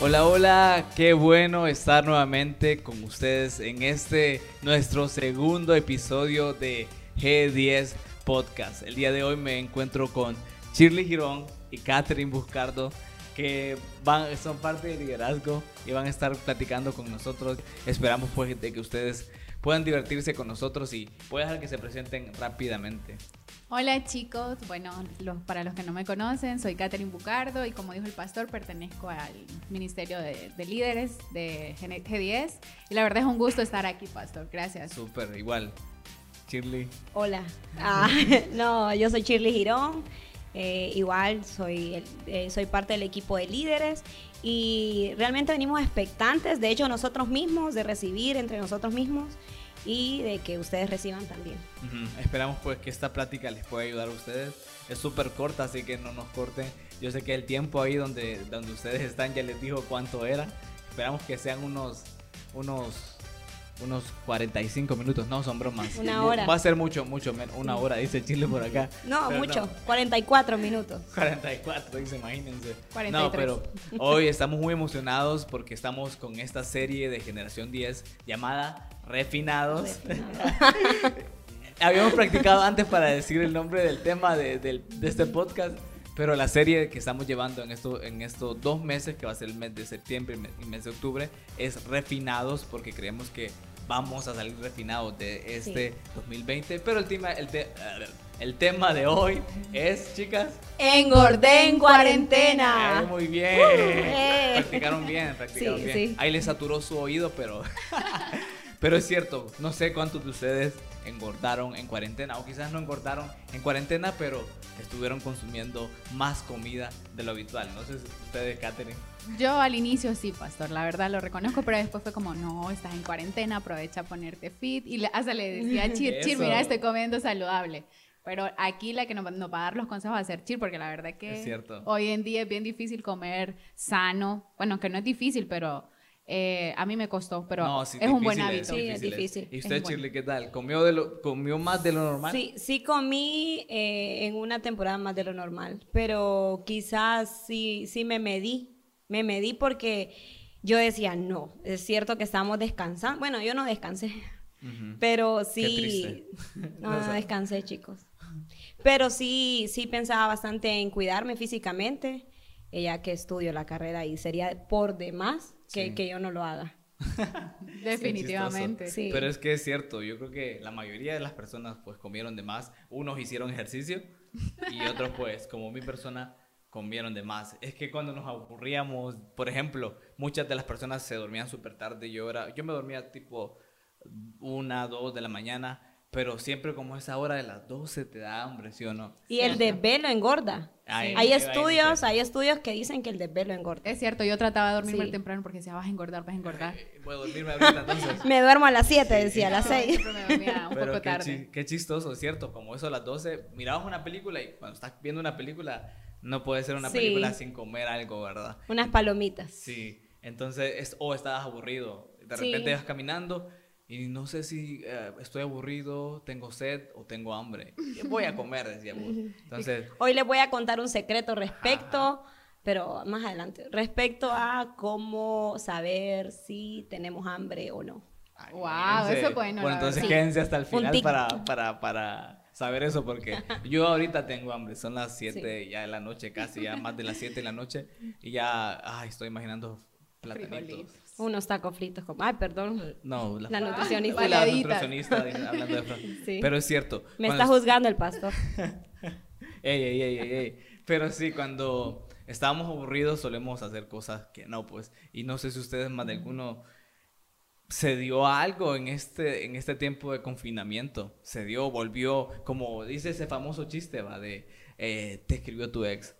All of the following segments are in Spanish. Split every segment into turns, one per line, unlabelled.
Hola, hola, qué bueno estar nuevamente con ustedes en este nuestro segundo episodio de G10 Podcast. El día de hoy me encuentro con Shirley Girón y Catherine Buscardo que van, son parte del liderazgo y van a estar platicando con nosotros. Esperamos pues de que ustedes puedan divertirse con nosotros y puedan dejar que se presenten rápidamente.
Hola chicos, bueno, los, para los que no me conocen, soy Catherine Bucardo y como dijo el pastor, pertenezco al Ministerio de, Líderes de G10 y la verdad es un gusto estar aquí, pastor, gracias.
Súper, igual. Shirley.
Hola, ah, no, yo soy Shirley Girón, eh, igual soy, eh, soy parte del equipo de líderes y realmente venimos expectantes, de hecho nosotros mismos, de recibir entre nosotros mismos y de que ustedes reciban también.
Esperamos pues que esta plática les pueda ayudar a ustedes. Es súper corta, así que no nos corten. Yo sé que el tiempo ahí donde, donde ustedes están ya les dijo cuánto era. Esperamos que sean unos, unos unos 45 minutos, no son bromas.
Una hora.
Va a ser mucho, mucho menos. Una hora, dice Chile por acá.
No, mucho. 44 minutos.
44, dice, imagínense. 43. No, pero hoy estamos muy emocionados porque estamos con esta serie de Generación 10 llamada Refinados. Habíamos practicado antes para decir el nombre del tema de, de este podcast. Pero la serie que estamos llevando en, esto, en estos dos meses, que va a ser el mes de septiembre y el mes de octubre, es refinados porque creemos que vamos a salir refinados de este 2020. Pero el tema, el, el tema de hoy es, chicas.
Engordé en cuarentena.
muy bien. Uh, eh. Practicaron bien, practicaron bien. Ahí les saturó su oído, pero. pero es cierto, no sé cuántos de ustedes engordaron en cuarentena o quizás no engordaron en cuarentena, pero estuvieron consumiendo más comida de lo habitual. No sé si ustedes, Katherine.
Yo al inicio sí, pastor, la verdad lo reconozco, pero después fue como, no, estás en cuarentena, aprovecha a ponerte fit. Y hasta le decía, Chir, Chir, mira, estoy comiendo saludable. Pero aquí la que nos, va a dar los consejos va a ser Chir, porque la verdad que hoy en día es bien difícil comer sano. Bueno, que no es difícil, pero eh, a mí me costó, pero es un buen hábito.
Sí, es difícil.
¿Y usted, Shirley, qué tal? ¿Comió, de lo, ¿Comió más de lo normal?
Sí, sí comí eh, en una temporada más de lo normal, pero quizás sí, sí me medí. Me medí porque yo decía, no, es cierto que estamos descansando. Bueno, yo no descansé, pero sí... No, no descansé, chicos. Pero sí, sí pensaba bastante en cuidarme físicamente, ya que estudio la carrera y sería por demás que, yo no lo haga.
Definitivamente.
Sí. Pero es que es cierto, yo creo que la mayoría de las personas pues comieron de más, unos hicieron ejercicio y otros pues como mi persona comieron de más. Es que cuando nos aburríamos, por ejemplo, muchas de las personas se dormían súper tarde, yo, era, yo me dormía tipo una, dos de la mañana pero siempre como esa hora de las 12 te da hambre, ¿sí o no?
Y el desvelo engorda. hay estudios, hay estudios que dicen que el desvelo engorda.
Es cierto, yo trataba de dormir muy temprano porque decía, vas a engordar, vas a engordar.
Voy a dormirme ahorita entonces.
me duermo a las 7, decía, a las 6.
Siempre me dormía un poco
tarde. Qué, chistoso, ¿cierto? Como eso a las 12, mirabas una película y cuando estás viendo una película, no puede ser una película sin comer algo, ¿verdad?
Unas palomitas.
Sí, entonces, es, o estabas aburrido, de repente vas caminando y no sé si eh, estoy aburrido, tengo sed o tengo hambre. Voy a comer, decíamos. Entonces,
Hoy les voy a contar un secreto respecto, pero más adelante, respecto a cómo saber si tenemos hambre o no.
wow, eso es bueno.
Bueno, entonces quédense hasta el final para, para, para saber eso, porque yo ahorita tengo hambre. Son las 7 ya de la noche, casi ya más de las 7 de la noche, y ya ay, estoy imaginando platanitos.
Unos tacos fritos como, ay, perdón.
No,
la, nutricionista.
La nutricionista hablando de Pero es cierto.
Me está juzgando el pastor.
ey, ey, ey, ey, Pero sí, cuando estábamos aburridos solemos hacer cosas que no, pues. Y no sé si ustedes más de alguno se dio algo en este, en este tiempo de confinamiento. Se dio, volvió, como dice ese famoso chiste, va, de eh, te escribió tu ex.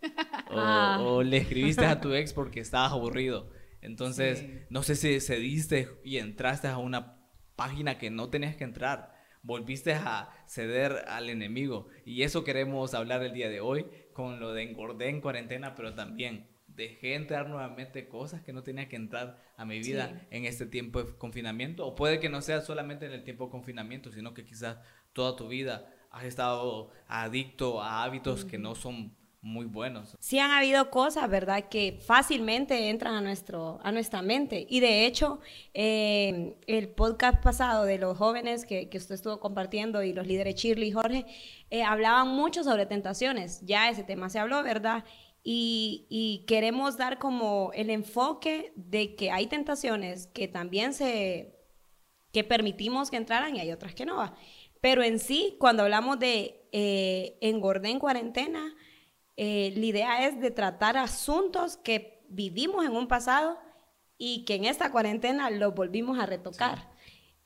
O, ah. o le escribiste a tu ex porque estabas aburrido. Entonces, no sé si cediste y entraste a una página que no tenías que entrar. Volviste a ceder al enemigo. Y eso queremos hablar el día de hoy con lo de engordé en cuarentena, pero también dejé entrar nuevamente cosas que no tenía que entrar a mi vida en este tiempo de confinamiento. O puede que no sea solamente en el tiempo de confinamiento, sino que quizás toda tu vida has estado adicto a hábitos que no son muy buenos.
Sí han habido cosas, ¿verdad?, que fácilmente entran a, nuestro, a nuestra mente. Y de hecho, eh, el podcast pasado de los jóvenes que, que, usted estuvo compartiendo y los líderes Shirley y Jorge, eh, hablaban mucho sobre tentaciones. Ya ese tema se habló, ¿verdad? Y, y, queremos dar como el enfoque de que hay tentaciones que también se, que permitimos que entraran y hay otras que no. Pero en sí, cuando hablamos de eh, engordé en cuarentena, eh, la idea es de tratar asuntos que vivimos en un pasado y que en esta cuarentena los volvimos a retocar.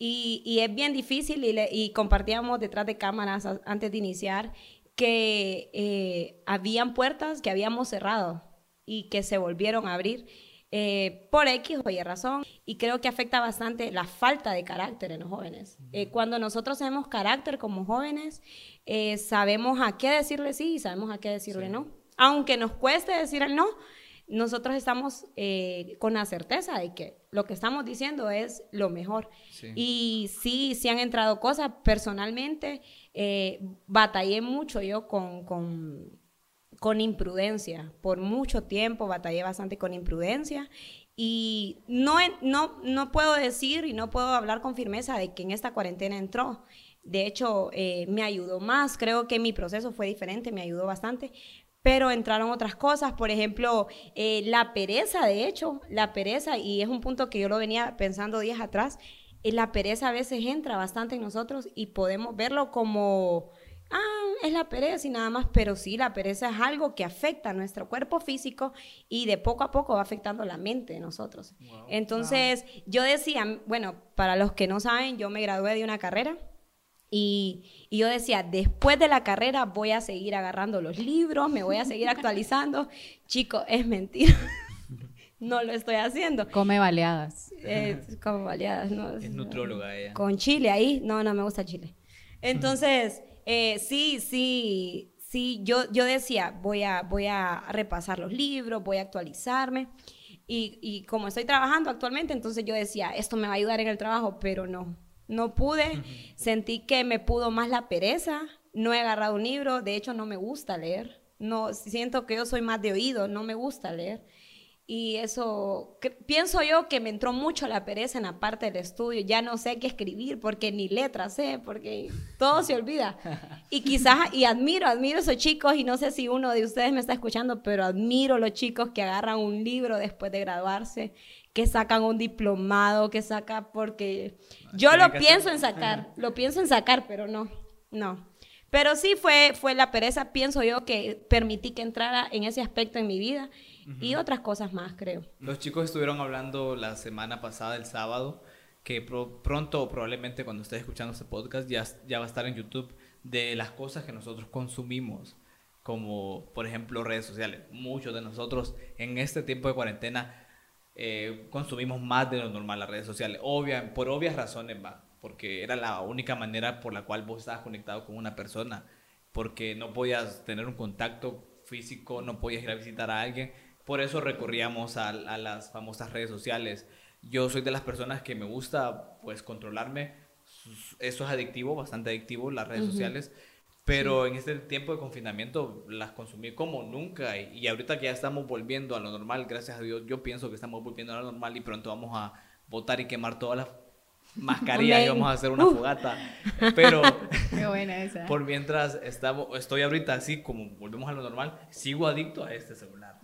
Y, es bien difícil y, compartíamos detrás de cámaras antes de iniciar que eh, habían puertas que habíamos cerrado y que se volvieron a abrir eh, por X o Y razón. Y creo que afecta bastante la falta de carácter en los jóvenes. cuando nosotros tenemos carácter como jóvenes, eh, sabemos a qué decirle sí y sabemos a qué decirle no. Aunque nos cueste decir el no, nosotros estamos eh, con la certeza de que lo que estamos diciendo es lo mejor. Y sí, sí han entrado cosas. Personalmente, eh, batallé mucho yo con, con, con, imprudencia. Por mucho tiempo batallé bastante con imprudencia. Y no, no, no puedo decir y no puedo hablar con firmeza de que en esta cuarentena entró. De hecho, eh, me ayudó más, creo que mi proceso fue diferente, me ayudó bastante, pero entraron otras cosas, por ejemplo, eh, la pereza, de hecho, la pereza, y es un punto que yo lo venía pensando días atrás, eh, la pereza a veces entra bastante en nosotros y podemos verlo como, ah, es la pereza y nada más, pero sí, la pereza es algo que afecta a nuestro cuerpo físico y de poco a poco va afectando la mente de nosotros. Entonces, yo decía, bueno, para los que no saben, yo me gradué de una carrera y, yo decía, después de la carrera voy a seguir agarrando los libros, me voy a seguir actualizando. Chico, es mentira. no lo estoy haciendo.
Come baleadas.
Eh, come baleadas, ¿no?
Es nutróloga ella.
Con chile ahí. No, no me gusta chile. Entonces, eh, sí, sí, sí, yo, yo decía, voy a, voy a repasar los libros, voy a actualizarme. Y, y como estoy trabajando actualmente, entonces yo decía, esto me va a ayudar en el trabajo, pero no no pude, sentí que me pudo más la pereza, no he agarrado un libro, de hecho no me gusta leer, no siento que yo soy más de oído, no me gusta leer. Y eso, pienso yo que me entró mucho la pereza en la parte del estudio. Ya no sé qué escribir porque ni letras sé, porque todo se olvida. Y quizás, y admiro, admiro a esos chicos, y no sé si uno de ustedes me está escuchando, pero admiro los chicos que agarran un libro después de graduarse que sacan un diplomado, que saca porque yo lo pienso en sacar, lo pienso en sacar, pero no, no. Pero sí fue, fue la pereza, pienso yo, que permití que entrara en ese aspecto en mi vida y otras cosas más, creo.
Los chicos estuvieron hablando la semana pasada, el sábado, que pronto o probablemente cuando estés escuchando este podcast ya, ya va a estar en YouTube, de las cosas que nosotros consumimos, como por ejemplo redes sociales. Muchos de nosotros en este tiempo de cuarentena eh, consumimos más de lo normal las redes sociales. Obvia, por obvias razones, va, porque era la única manera por la cual vos estabas conectado con una persona, porque no podías tener un contacto físico, no podías ir a visitar a alguien. Por eso recurríamos a, las famosas redes sociales. Yo soy de las personas que me gusta, pues, controlarme. Eso es adictivo, bastante adictivo, las redes sociales pero en este tiempo de confinamiento las consumí como nunca. Y, ahorita que ya estamos volviendo a lo normal, gracias a Dios, yo pienso que estamos volviendo a lo normal y pronto vamos a votar y quemar todas las mascarillas y vamos a hacer una fogata. Pero
Qué buena esa.
por mientras estamos, estoy ahorita así como volvemos a lo normal, sigo adicto a este celular.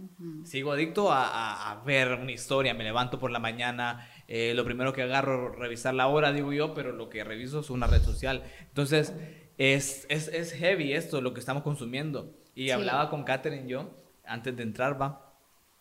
Sigo adicto a, a, ver una historia. Me levanto por la mañana, eh, lo primero que agarro, revisar la hora, digo yo, pero lo que reviso es una red social. Entonces es, es, es heavy esto, lo que estamos consumiendo. Y hablaba con Katherine yo, antes de entrar, va,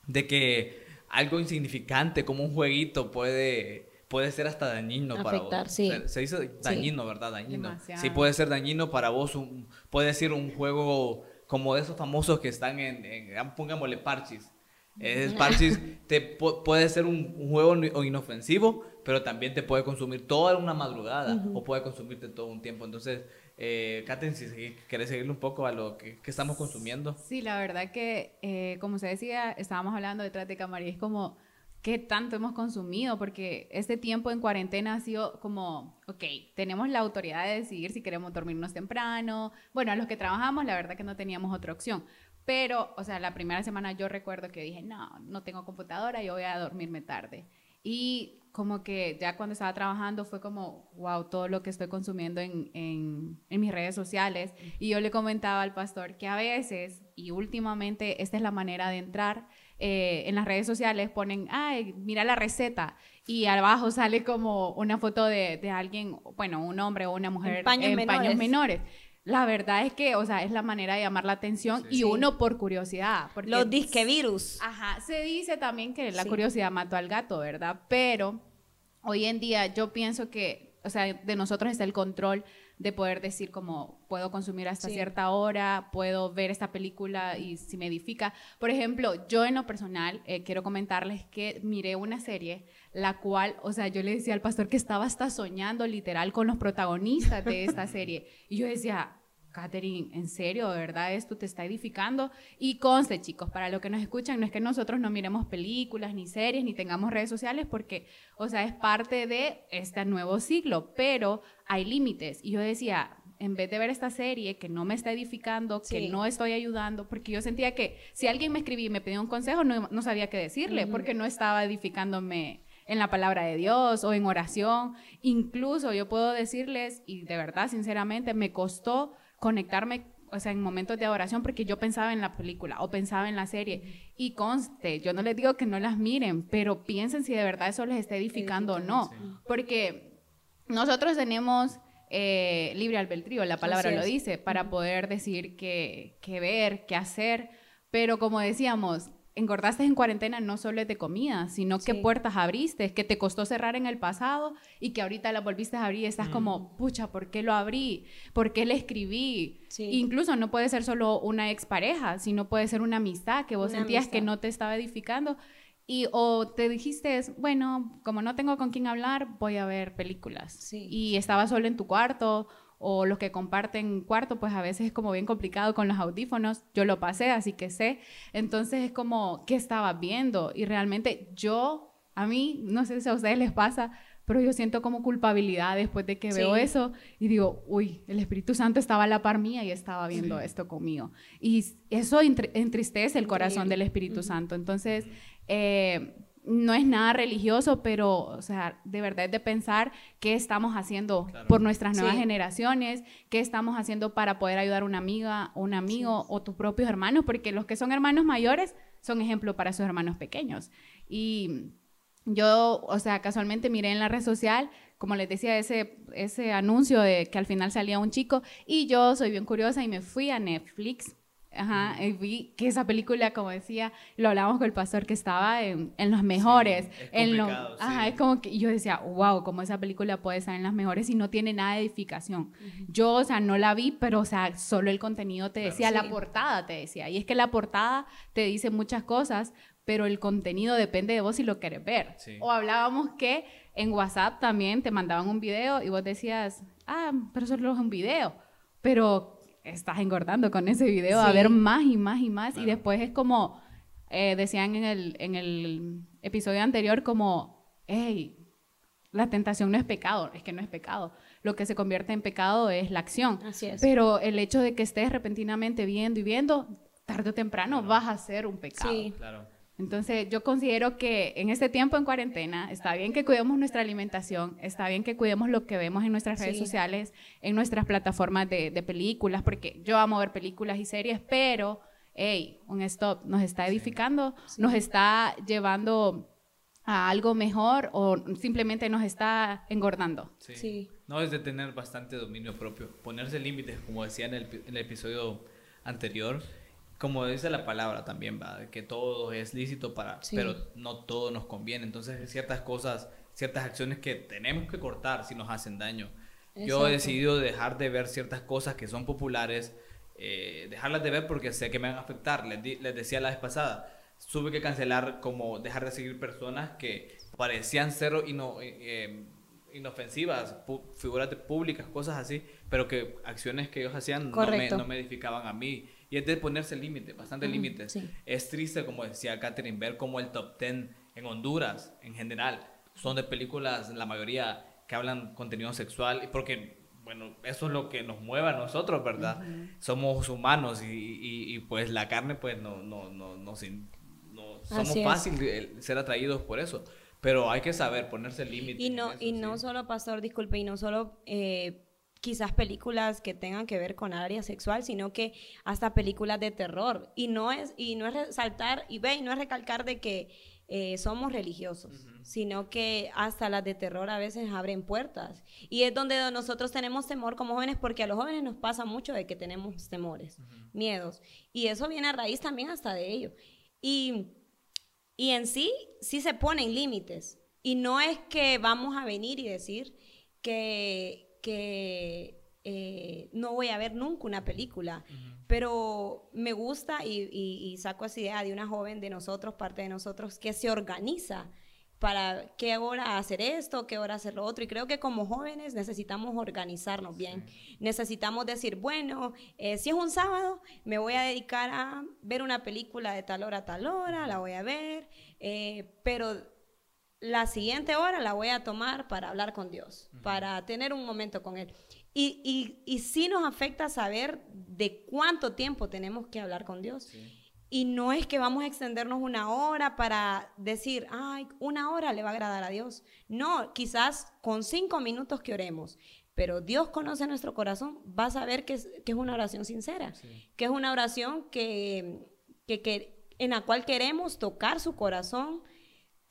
de que algo insignificante como un jueguito puede, puede ser hasta dañino para vos. Se, dice dañino, ¿verdad? Dañino. Sí, puede ser dañino para vos. Un, puede ser un juego como de esos famosos que están en, en pongámosle parches. Es parches, te, puede ser un, un, juego inofensivo, pero también te puede consumir toda una madrugada o puede consumirte todo un tiempo. Entonces, eh, si querés seguirle un poco a lo que, estamos consumiendo.
Sí, la verdad que, eh, como se decía, estábamos hablando detrás de cámara y es como, ¿qué tanto hemos consumido? Porque este tiempo en cuarentena ha sido como, ok, tenemos la autoridad de decidir si queremos dormirnos temprano. Bueno, a los que trabajamos, la verdad que no teníamos otra opción. Pero, o sea, la primera semana yo recuerdo que dije, no, no tengo computadora, yo voy a dormirme tarde. Y como que ya cuando estaba trabajando fue como, wow, todo lo que estoy consumiendo en, en, en, mis redes sociales. Y yo le comentaba al pastor que a veces, y últimamente, esta es la manera de entrar, eh, en las redes sociales ponen, ay, mira la receta. Y abajo sale como una foto de, de alguien, bueno, un hombre o una mujer en paños, menores. paños menores. La verdad es que, o sea, es la manera de llamar la atención y uno por curiosidad.
Porque, Los disquevirus.
Ajá, se dice también que la curiosidad mató al gato, ¿verdad? Pero hoy en día yo pienso que, o sea, de nosotros está el control de poder decir como puedo consumir hasta cierta hora, puedo ver esta película y si me edifica. Por ejemplo, yo en lo personal eh, quiero comentarles que miré una serie la cual, o sea, yo le decía al pastor que estaba hasta soñando literal con los protagonistas de esta serie. Y yo decía, Catherine, ¿en serio? ¿De verdad esto te está edificando? Y conste, chicos, para los que nos escuchan, no es que nosotros no miremos películas, ni series, ni tengamos redes sociales, porque, o sea, es parte de este nuevo siglo, pero hay límites. Y yo decía, en vez de ver esta serie que no me está edificando, que no estoy ayudando, porque yo sentía que si alguien me escribía y me pedía un consejo, no, no sabía qué decirle, porque no estaba edificándome en la palabra de Dios o en oración. Incluso yo puedo decirles, y de verdad, sinceramente, me costó conectarme, o sea, en momentos de oración, porque yo pensaba en la película o pensaba en la serie. Y conste, yo no les digo que no las miren, pero piensen si de verdad eso les está edificando o no. Porque nosotros tenemos eh, libre albedrío, la palabra lo dice, para poder decir qué, qué ver, qué hacer. Pero como decíamos, engordaste en cuarentena no solo es de comida, sino qué puertas abriste, que te costó cerrar en el pasado y que ahorita la volviste a abrir y estás como, pucha, ¿por qué lo abrí? ¿Por qué le escribí? Incluso no puede ser solo una expareja, sino puede ser una amistad que vos sentías que no te estaba edificando. Y o te dijiste, bueno, como no tengo con quién hablar, voy a ver películas. Y estaba solo en tu cuarto o los que comparten cuarto, pues a veces es como bien complicado con los audífonos. Yo lo pasé, así que sé. Entonces es como, ¿qué estaba viendo? Y realmente yo, a mí, no sé si a ustedes les pasa, pero yo siento como culpabilidad después de que veo eso y digo, uy, el Espíritu Santo estaba a la par mía y estaba viendo esto conmigo. Y eso entristece el corazón del Espíritu Santo. Entonces, eh, no es nada religioso, pero, o sea, de verdad es de pensar qué estamos haciendo por nuestras nuevas generaciones, qué estamos haciendo para poder ayudar a una amiga, un amigo o tus propios hermanos, porque los que son hermanos mayores son ejemplo para sus hermanos pequeños. Y yo, o sea, casualmente miré en la red social, como les decía, ese, ese anuncio de que al final salía un chico, y yo soy bien curiosa y me fui a Netflix Ajá, y vi que esa película, como decía, lo hablábamos con el pastor, que estaba en, en los mejores. es en lo, ajá, es como que yo decía, wow, como esa película puede estar en las mejores y no tiene nada de edificación. Yo, o sea, no la vi, pero, o sea, solo el contenido te decía, la portada te decía. Y es que la portada te dice muchas cosas, pero el contenido depende de vos si lo querés ver. O hablábamos que en WhatsApp también te mandaban un video y vos decías, ah, pero solo es un video. Pero estás engordando con ese video, a ver más y más y más. Y después es como, eh, decían en el, en el episodio anterior, como, hey, la tentación no es pecado, es que no es pecado. Lo que se convierte en pecado es la acción.
Así es.
Pero el hecho de que estés repentinamente viendo y viendo, tarde o temprano vas a ser un pecado.
Sí,
claro.
Entonces yo considero que en este tiempo en cuarentena está bien que cuidemos nuestra alimentación, está bien que cuidemos lo que vemos en nuestras redes sociales, en nuestras plataformas de, películas, porque yo amo ver películas y series, pero, hey, un stop, nos está edificando, nos está llevando a algo mejor o simplemente nos está engordando.
Sí. No, es de tener bastante dominio propio, ponerse límites, como decía en el, en el episodio anterior como dice la palabra también, ¿va? que todo es lícito para, pero no todo nos conviene. Entonces, ciertas cosas, ciertas acciones que tenemos que cortar si nos hacen daño. Yo he decidido dejar de ver ciertas cosas que son populares, eh, dejarlas de ver porque sé que me van a afectar. Les, les decía la vez pasada, tuve que cancelar como dejar de seguir personas que parecían ser ino, eh, inofensivas, figuras públicas, cosas así, pero que acciones que ellos hacían no me, no me edificaban a mí. Y es de ponerse límites, bastante límites. Es triste, como decía Catherine, ver cómo el top 10 en Honduras, en general, son de películas, la mayoría, que hablan contenido sexual, porque bueno, eso es lo que nos mueve a nosotros, ¿verdad? Somos humanos y, y, pues la carne, pues no, no, no, no, no somos fáciles ser atraídos por eso. Pero hay que saber ponerse límites.
Y no, y no solo, pastor, disculpe, y no solo eh, quizás películas que tengan que ver con área sexual, sino que hasta películas de terror. Y no es, y no es resaltar, y ve, y no es recalcar de que eh, somos religiosos, sino que hasta las de terror a veces abren puertas. Y es donde nosotros tenemos temor como jóvenes, porque a los jóvenes nos pasa mucho de que tenemos temores, miedos. Y eso viene a raíz también hasta de ello. Y y en sí, sí se ponen límites. Y no es que vamos a venir y decir que, que eh, no voy a ver nunca una película. Pero me gusta y, y, saco esa idea de una joven de nosotros, parte de nosotros, que se organiza para qué hora hacer esto, qué hora hacer lo otro. Y creo que como jóvenes necesitamos organizarnos bien. Necesitamos decir, bueno, eh, si es un sábado, me voy a dedicar a ver una película de tal hora a tal hora, la voy a ver, eh, pero la siguiente hora la voy a tomar para hablar con Dios, para tener un momento con Él. Y, y, y sí nos afecta saber de cuánto tiempo tenemos que hablar con Dios. Sí. Y no es que vamos a extendernos una hora para decir, ay, una hora le va a agradar a Dios. No, quizás con cinco minutos que oremos, pero Dios conoce nuestro corazón, va a saber que es, que es una oración sincera, que es una oración que, que, en la cual queremos tocar su corazón,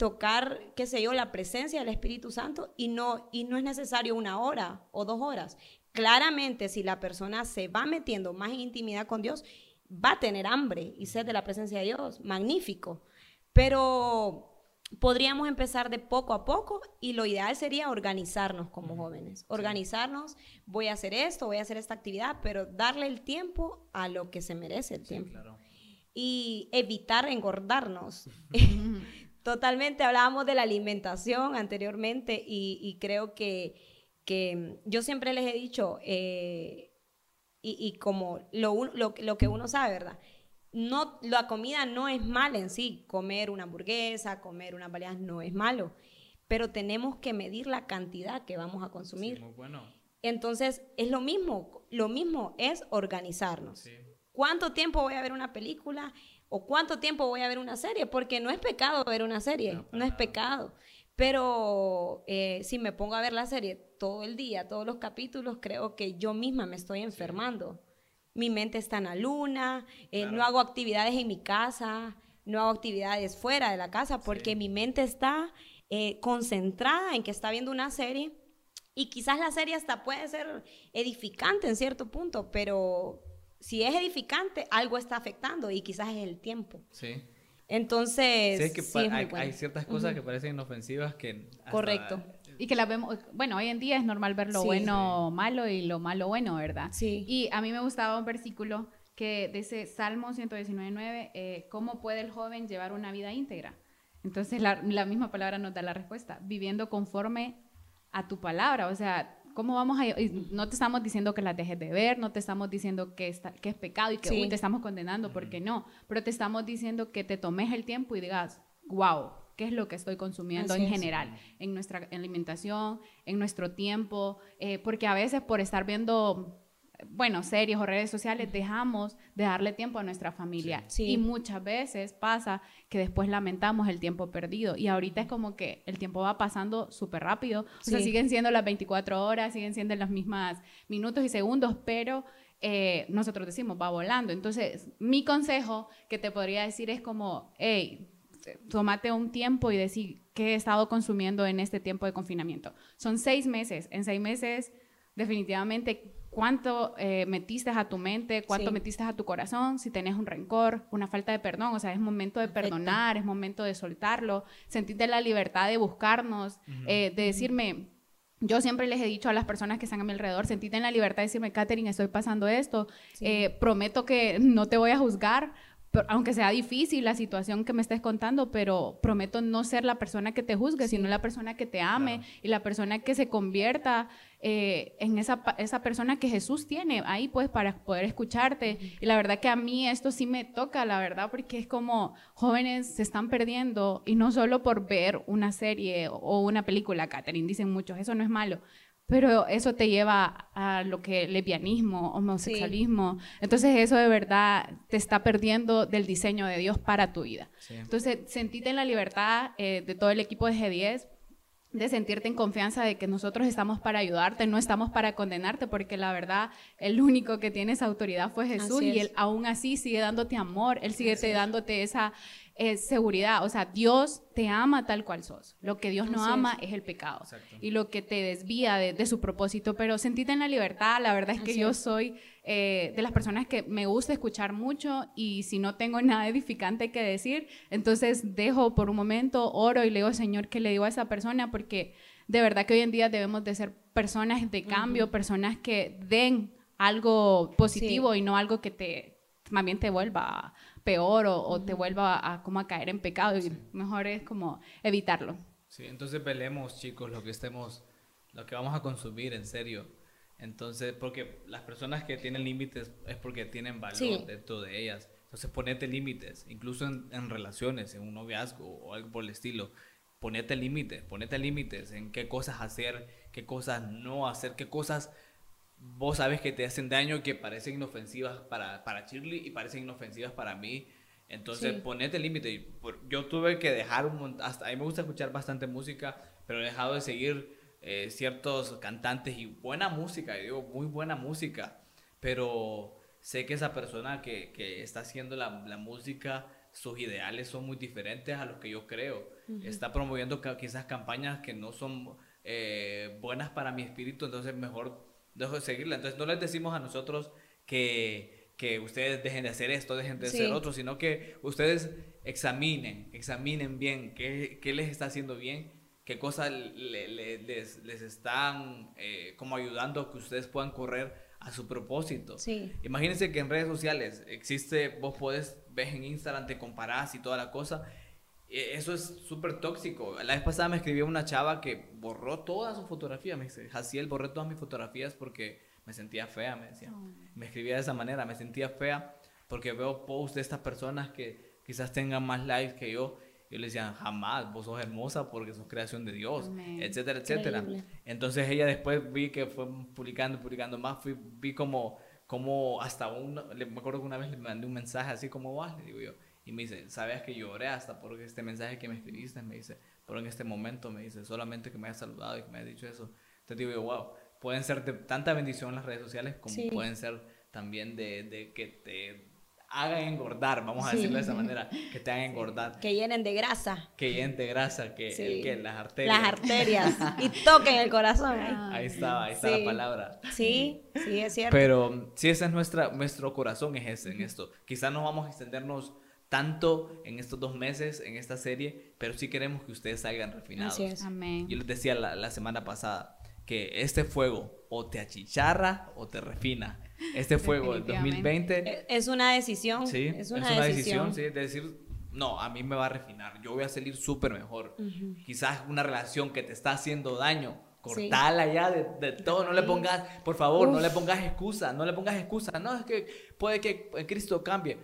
tocar, qué sé yo, la presencia del Espíritu Santo y no, y no es necesario una hora o dos horas. Claramente, si la persona se va metiendo más en intimidad con Dios, va a tener hambre y sed de la presencia de Dios, magnífico. Pero podríamos empezar de poco a poco y lo ideal sería organizarnos como jóvenes. Organizarnos, voy a hacer esto, voy a hacer esta actividad, pero darle el tiempo a lo que se merece el tiempo. Y evitar engordarnos. Totalmente hablábamos de la alimentación anteriormente y, creo que, que, yo siempre les he dicho, eh, y, como lo, lo, lo, que uno sabe, ¿verdad? No, la comida no es mala en sí, comer una hamburguesa, comer una baleadas no es malo, pero tenemos que medir la cantidad que vamos a consumir. muy bueno. Entonces, es lo mismo, lo mismo es organizarnos. ¿Cuánto tiempo voy a ver una película? ¿O cuánto tiempo voy a ver una serie? Porque no es pecado ver una serie, no, es pecado. Pero eh, si me pongo a ver la serie todo el día, todos los capítulos, creo que yo misma me estoy enfermando. Mi mente está en la luna, eh, no hago actividades en mi casa, no hago actividades fuera de la casa porque mi mente está eh, concentrada en que está viendo una serie y quizás la serie hasta puede ser edificante en cierto punto, pero si es edificante, algo está afectando y quizás es el tiempo. Sí. Entonces,
sí, hay, ciertas cosas que parecen inofensivas que...
Correcto. Y que las vemos, bueno, hoy en día es normal ver lo bueno malo y lo malo bueno, ¿verdad? Sí. Y a mí me gustaba un versículo que dice Salmo 119.9, eh, ¿cómo puede el joven llevar una vida íntegra? Entonces la, la misma palabra nos da la respuesta, viviendo conforme a tu palabra, o sea, ¿Cómo vamos a.? No te estamos diciendo que las dejes de ver, no te estamos diciendo que, está, que es pecado y que te estamos condenando, porque no. Pero te estamos diciendo que te tomes el tiempo y digas, wow, ¿qué es lo que estoy consumiendo en general? En nuestra alimentación, en nuestro tiempo, eh, porque a veces por estar viendo bueno, series o redes sociales, dejamos de darle tiempo a nuestra familia. Y muchas veces pasa que después lamentamos el tiempo perdido. Y ahorita es como que el tiempo va pasando súper rápido. O sea, siguen siendo las 24 horas, siguen siendo las mismas minutos y segundos, pero eh, nosotros decimos, va volando. Entonces, mi consejo que te podría decir es como, hey, tómate un tiempo y decir qué he estado consumiendo en este tiempo de confinamiento. Son seis meses. En seis meses, definitivamente cuánto eh, metiste a tu mente, cuánto metiste a tu corazón, si tenés un rencor, una falta de perdón, o sea, es momento de perdonar, es momento de soltarlo, sentirte la libertad de buscarnos, eh, de decirme, yo siempre les he dicho a las personas que están a mi alrededor, sentite en la libertad de decirme, Katherine, estoy pasando esto, eh, prometo que no te voy a juzgar, aunque sea difícil la situación que me estés contando, pero prometo no ser la persona que te juzgue, sino la persona que te ame y la persona que se convierta eh, en esa, esa persona que Jesús tiene ahí, pues, para poder escucharte. Y la verdad que a mí esto sí me toca, la verdad, porque es como jóvenes se están perdiendo y no solo por ver una serie o una película, Catherine, dicen muchos, eso no es malo, pero eso te lleva a lo que lesbianismo, homosexualismo. Entonces eso de verdad te está perdiendo del diseño de Dios para tu vida. Entonces sentite en la libertad eh, de todo el equipo de G10 de sentirte en confianza de que nosotros estamos para ayudarte, no estamos para condenarte, porque la verdad, el único que tiene esa autoridad fue Jesús y él aún así sigue dándote amor, él sigue dándote esa, es seguridad. O sea, Dios te ama tal cual sos. Lo que Dios no ama es. el pecado. Y lo que te desvía de, su propósito. Pero sentite en la libertad. La verdad es que yo soy eh, de las personas que me gusta escuchar mucho y si no tengo nada edificante que decir, entonces dejo por un momento, oro y le digo, Señor, ¿qué le digo a esa persona? Porque de verdad que hoy en día debemos de ser personas de cambio, personas que den algo positivo y no algo que te, bien te vuelva peor o, te vuelva a, como a caer en pecado. Y mejor es como evitarlo.
Sí, entonces velemos, chicos, lo que estemos, lo que vamos a consumir, en serio. Entonces, porque las personas que tienen límites es porque tienen valor dentro de ellas. Entonces, ponete límites, incluso en, en, relaciones, en un noviazgo o algo por el estilo. Ponete límites, ponete límites en qué cosas hacer, qué cosas no hacer, qué cosas vos sabes que te hacen daño que parecen inofensivas para, para Shirley y parecen inofensivas para mí. Entonces, ponete límite. Yo tuve que dejar un montón, hasta a mí me gusta escuchar bastante música, pero he dejado de seguir eh, ciertos cantantes y buena música, digo, muy buena música, pero sé que esa persona que, que está haciendo la, la, música, sus ideales son muy diferentes a los que yo creo. Está promoviendo quizás campañas que no son eh, buenas para mi espíritu, entonces mejor dejo de seguirla. Entonces no les decimos a nosotros que, que ustedes dejen de hacer esto, dejen de hacer otro, sino que ustedes examinen, examinen bien qué, qué les está haciendo bien, qué cosas les, les, están eh, como ayudando a que ustedes puedan correr a su propósito. Sí. Imagínense que en redes sociales existe, vos podés, ves en Instagram, te comparás y toda la cosa, eso es súper tóxico. La vez pasada me escribió una chava que borró toda su fotografía. Me dice, Jaciel, borré todas mis fotografías porque me sentía fea, me decía. Me escribía de esa manera, me sentía fea porque veo posts de estas personas que quizás tengan más likes que yo. Yo le decía, jamás, vos sos hermosa porque sos creación de Dios, etcétera, etcétera. Entonces ella después vi que fue publicando, publicando más, fui, vi como, como hasta un, me acuerdo que una vez le mandé un mensaje así como, vas, le digo yo, y me dice, ¿sabes que lloré hasta por este mensaje que me escribiste? Me dice, pero en este momento me dice, solamente que me hayas saludado y que me hayas dicho eso. Entonces digo yo, wow, pueden ser de tanta bendición las redes sociales como pueden ser también de, de, que te hagan engordar, vamos a decirlo de esa manera, que te hagan engordar.
Que llenen de grasa.
Que llenen de grasa, que, que las arterias.
Las arterias. y toquen el corazón. ¿eh?
Ahí está, ahí está la palabra.
Sí, sí, es cierto.
Pero si ese es nuestra, nuestro corazón, es ese, en esto. Quizás no vamos a extendernos tanto en estos dos meses, en esta serie, pero sí queremos que ustedes salgan refinados. Amén. Yo les decía la, semana pasada que este fuego o te achicharra o te refina. Este fuego del 2020
e, es una decisión.
Sí, es una, decisión. sí, de decir, no, a mí me va a refinar, yo voy a salir súper mejor. Quizás una relación que te está haciendo daño, cortala ya de, todo, no le pongas, por favor, no le pongas excusa, no le pongas excusa, no, es que puede que Cristo cambie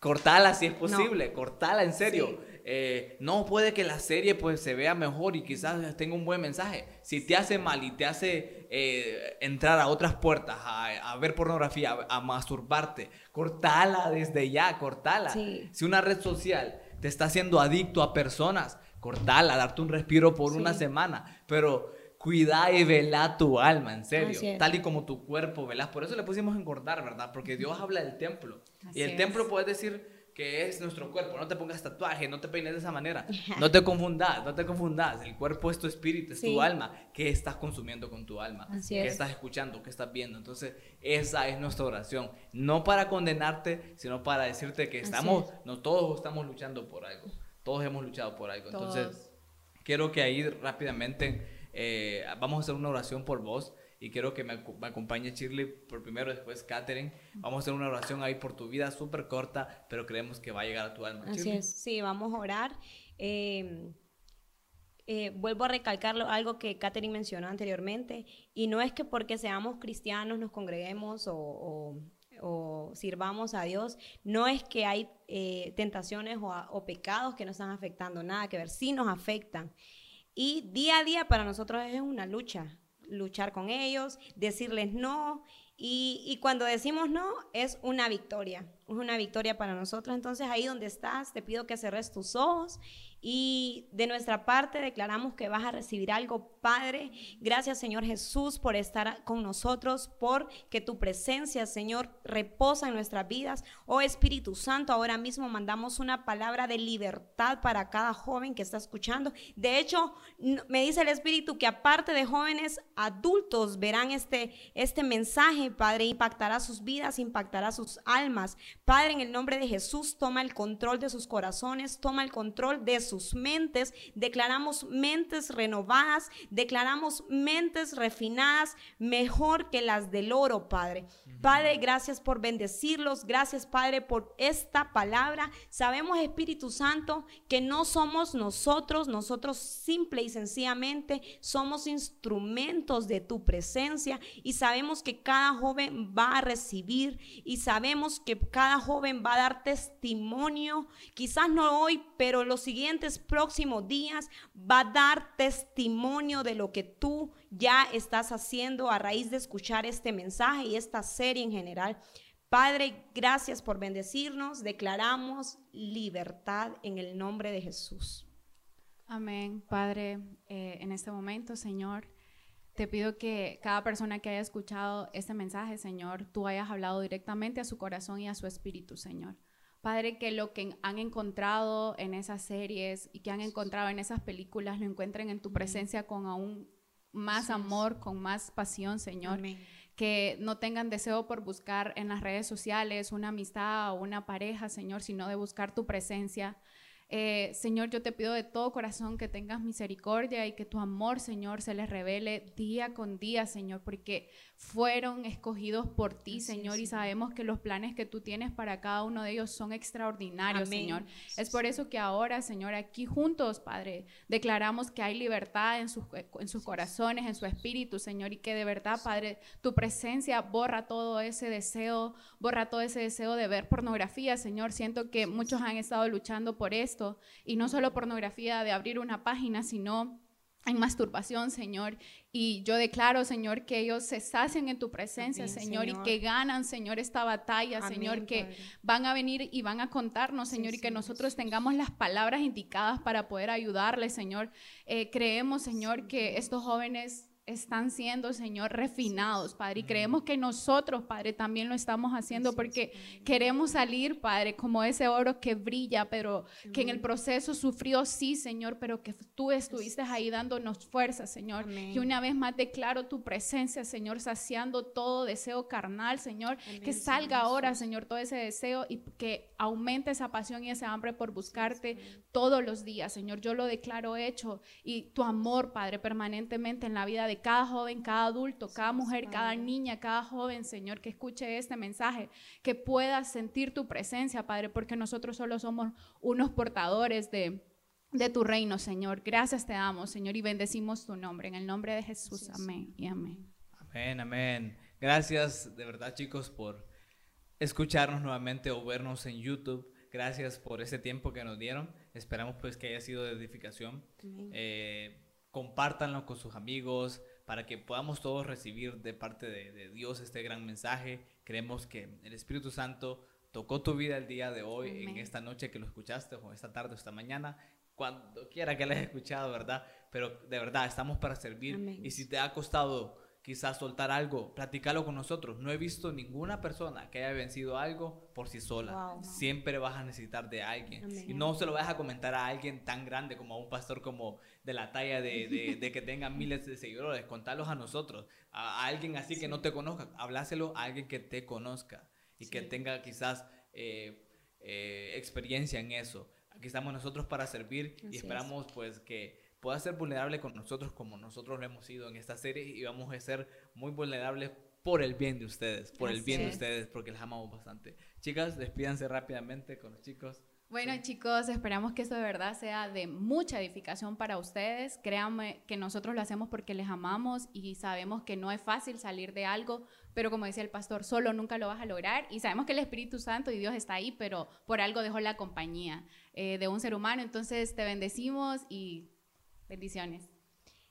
cortala si es posible, cortala en serio. Eh, no puede que la serie pues se vea mejor y quizás tenga un buen mensaje. Si te hace mal y te hace eh, entrar a otras puertas, a, ver pornografía, a, masturbarte, cortala desde ya, cortala. Si una red social te está haciendo adicto a personas, cortala, darte un respiro por una semana. Pero cuida y vela tu alma, en serio. Tal y como tu cuerpo velas. Por eso le pusimos engordar, ¿verdad? Porque Dios habla del templo. y el templo puedes decir que es nuestro cuerpo. No te pongas tatuaje, no te peines de esa manera. No te confundas, no te confundas. El cuerpo es tu espíritu, es tu alma. ¿Qué estás consumiendo con tu alma? ¿Qué estás escuchando? ¿Qué estás viendo? Entonces, esa es nuestra oración. No para condenarte, sino para decirte que estamos, no todos estamos luchando por algo. Todos hemos luchado por algo. Entonces, quiero que ahí rápidamente eh, vamos a hacer una oración por vos y quiero que me, acompañe Shirley por primero, después Catherine. Vamos a hacer una oración ahí por tu vida súper corta, pero creemos que va a llegar a tu alma.
Así es, sí, vamos a orar. Em, eh, vuelvo a recalcar algo que Catherine mencionó anteriormente, y no es que porque seamos cristianos nos congreguemos o, sirvamos a Dios, no es que hay eh, tentaciones o, o, pecados que nos están afectando, nada que ver, sí nos afectan. Y día a día para nosotros es una lucha. luchar con ellos, decirles no. Y, y cuando decimos no, es una victoria, una victoria para nosotros. Entonces ahí donde estás, te pido que cerres tus ojos y de nuestra parte declaramos que vas a recibir algo, Padre. Gracias, Señor Jesús, por estar con nosotros, por que tu presencia, Señor, reposa en nuestras vidas. Oh Espíritu Santo, ahora mismo mandamos una palabra de libertad para cada joven que está escuchando. De hecho, me dice el Espíritu que aparte de jóvenes, adultos verán este, este mensaje, Padre, impactará sus vidas, impactará sus almas. Padre, en el nombre de Jesús, toma el control de sus corazones, toma el control de sus mentes, declaramos mentes renovadas, declaramos mentes refinadas mejor que las del oro, Padre. Padre, gracias por bendecirlos, gracias, Padre, por esta palabra. Sabemos, Espíritu Santo, que no somos nosotros, nosotros simple y sencillamente somos instrumentos de tu presencia y sabemos que cada joven va a recibir y sabemos que cada joven va a dar testimonio, quizás no hoy, pero los siguientes próximos días va a dar testimonio de lo que tú ya estás haciendo a raíz de escuchar este mensaje y esta serie en general. Padre, gracias por bendecirnos. Declaramos libertad en el nombre de Jesús.
Amén. Padre, eh, en este momento, Señor, te pido que cada persona que haya escuchado este mensaje, Señor, tú hayas hablado directamente a su corazón y a su espíritu, Señor. Padre, que lo que han encontrado en esas series y que han encontrado en esas películas lo encuentren en tu presencia con aún más amor, con más pasión, Señor. Que no tengan deseo por buscar en las redes sociales una amistad o una pareja, Señor, sino de buscar tu presencia eh, Señor, yo te pido de todo corazón que tengas misericordia y que tu amor, Señor, se les revele día con día, Señor, porque fueron escogidos por ti, Señor, y sabemos que los planes que tú tienes para cada uno de ellos son extraordinarios, Señor. Es por eso que ahora, Señor, aquí juntos, Padre, declaramos que hay libertad en sus, en sus corazones, en su espíritu, Señor, y que de verdad, Padre, tu presencia borra todo ese deseo, borra todo ese deseo de ver pornografía, Señor. Siento que muchos han estado luchando por esto y no solo pornografía de abrir una página, sino en masturbación, Señor. Y yo declaro, Señor, que ellos se sacen en tu presencia, Señor, y que ganan, Señor, esta batalla, Señor, que van a venir y van a contarnos, Señor, y que nosotros tengamos las palabras indicadas para poder ayudarles, Señor. Eh, creemos, Señor, que estos jóvenes están siendo, Señor, refinados, Padre. Y creemos que nosotros, Padre, también lo estamos haciendo porque queremos salir, Padre, como ese oro que brilla, pero que en el proceso sufrió, sí, Señor, pero que tú estuviste ahí dándonos fuerza, Señor. Y una vez más declaro tu presencia, Señor, saciando todo deseo carnal, Señor. Que salga ahora, Señor, todo ese deseo y que aumente esa pasión y ese hambre por buscarte todos los días, Señor. Yo lo declaro hecho y tu amor, Padre, permanentemente en la vida de cada joven, cada adulto, cada mujer, cada niña, cada joven, Señor, que escuche este mensaje, que pueda sentir tu presencia, Padre, porque nosotros solo somos unos portadores de, de tu reino, Señor. Gracias te damos, Señor, y bendecimos tu nombre. En el nombre de Jesús, amén y amén.
Amén, amén. Gracias de verdad, chicos, por escucharnos nuevamente o vernos en YouTube. Gracias por ese tiempo que nos dieron. Esperamos pues que haya sido de edificación. Eh, compártanlo con sus amigos para que podamos todos recibir de parte de, Dios este gran mensaje. Creemos que el Espíritu Santo tocó tu vida el día de hoy, en esta noche que lo escuchaste, o esta tarde o esta mañana, cuando quiera que lo hayas escuchado, ¿verdad? Pero de verdad, estamos para servir. Y si te ha costado quizás soltar algo, platícalo con nosotros. No he visto ninguna persona que haya vencido algo por sí sola. Siempre vas a necesitar de alguien. Y no se lo vas a comentar a alguien tan grande como a un pastor como de la talla de, de, que tenga miles de seguidores. Contalos a nosotros. A, alguien así que no te conozca. Habláselo a alguien que te conozca y que tenga quizás eh, eh, experiencia en eso. Aquí estamos nosotros para servir y esperamos pues que pueda ser vulnerable con nosotros como nosotros lo hemos sido en esta serie y vamos a ser muy vulnerables por el bien de ustedes, por el bien de ustedes, porque les amamos bastante. Chicas, despídanse rápidamente con los chicos.
Bueno chicos, esperamos que esto de verdad sea de mucha edificación para ustedes. Créanme que nosotros lo hacemos porque les amamos y sabemos que no es fácil salir de algo, pero como decía el pastor, solo nunca lo vas a lograr y sabemos que el Espíritu Santo y Dios está ahí, pero por algo dejó la compañía eh, de un ser humano. Entonces te bendecimos y Bendiciones.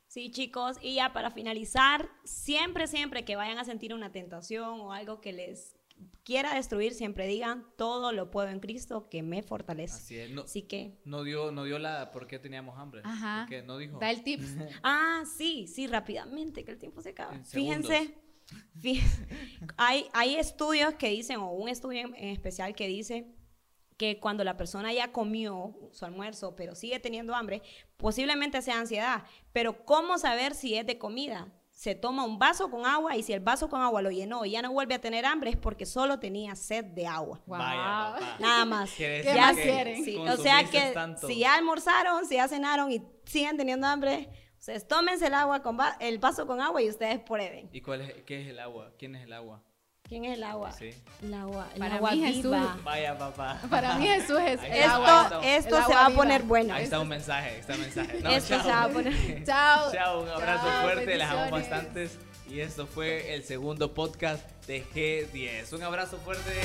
Sí, chicos, y ya para finalizar, siempre, siempre que vayan a sentir una tentación o algo que les quiera destruir, siempre digan, todo lo puedo en Cristo que me fortalece.
Así es. No,
Así que,
no dio, no dio la por qué teníamos hambre.
Ajá.
¿Por qué? No dijo.
Da el tips.
ah, sí, sí, rápidamente, que el tiempo se acaba.
En
Fíjense, fí- hay, hay estudios que dicen, o un estudio en especial que dice que cuando la persona ya comió su almuerzo, pero sigue teniendo hambre, posiblemente sea ansiedad. Pero ¿cómo saber si es de comida? Se toma un vaso con agua y si el vaso con agua lo llenó y ya no vuelve a tener hambre es porque solo tenía sed de agua.
Wow.
Vaya, papá.
Nada más.
¿Qué
decir
más
que
quieren?
Sí, o sea que
tanto.
si ya almorzaron, si ya cenaron y siguen teniendo hambre, ustedes tómense el agua con va- el vaso con agua y ustedes prueben.
¿Y cuál es, qué es el agua? ¿Quién es el agua?
¿Quién es el agua?
Sí.
El agua, el
Para
agua
mí, Jesús.
Vaya, papá.
Para mí Jesús es el agua.
Esto,
El
esto
agua
se va a poner bueno.
Ahí está un mensaje, ahí está un mensaje. No,
Esto
chao.
se va a poner.
Chao.
Chao, un abrazo
Chao,
fuerte, les amo bastantes. Y esto fue el segundo podcast de G10. Un abrazo fuerte.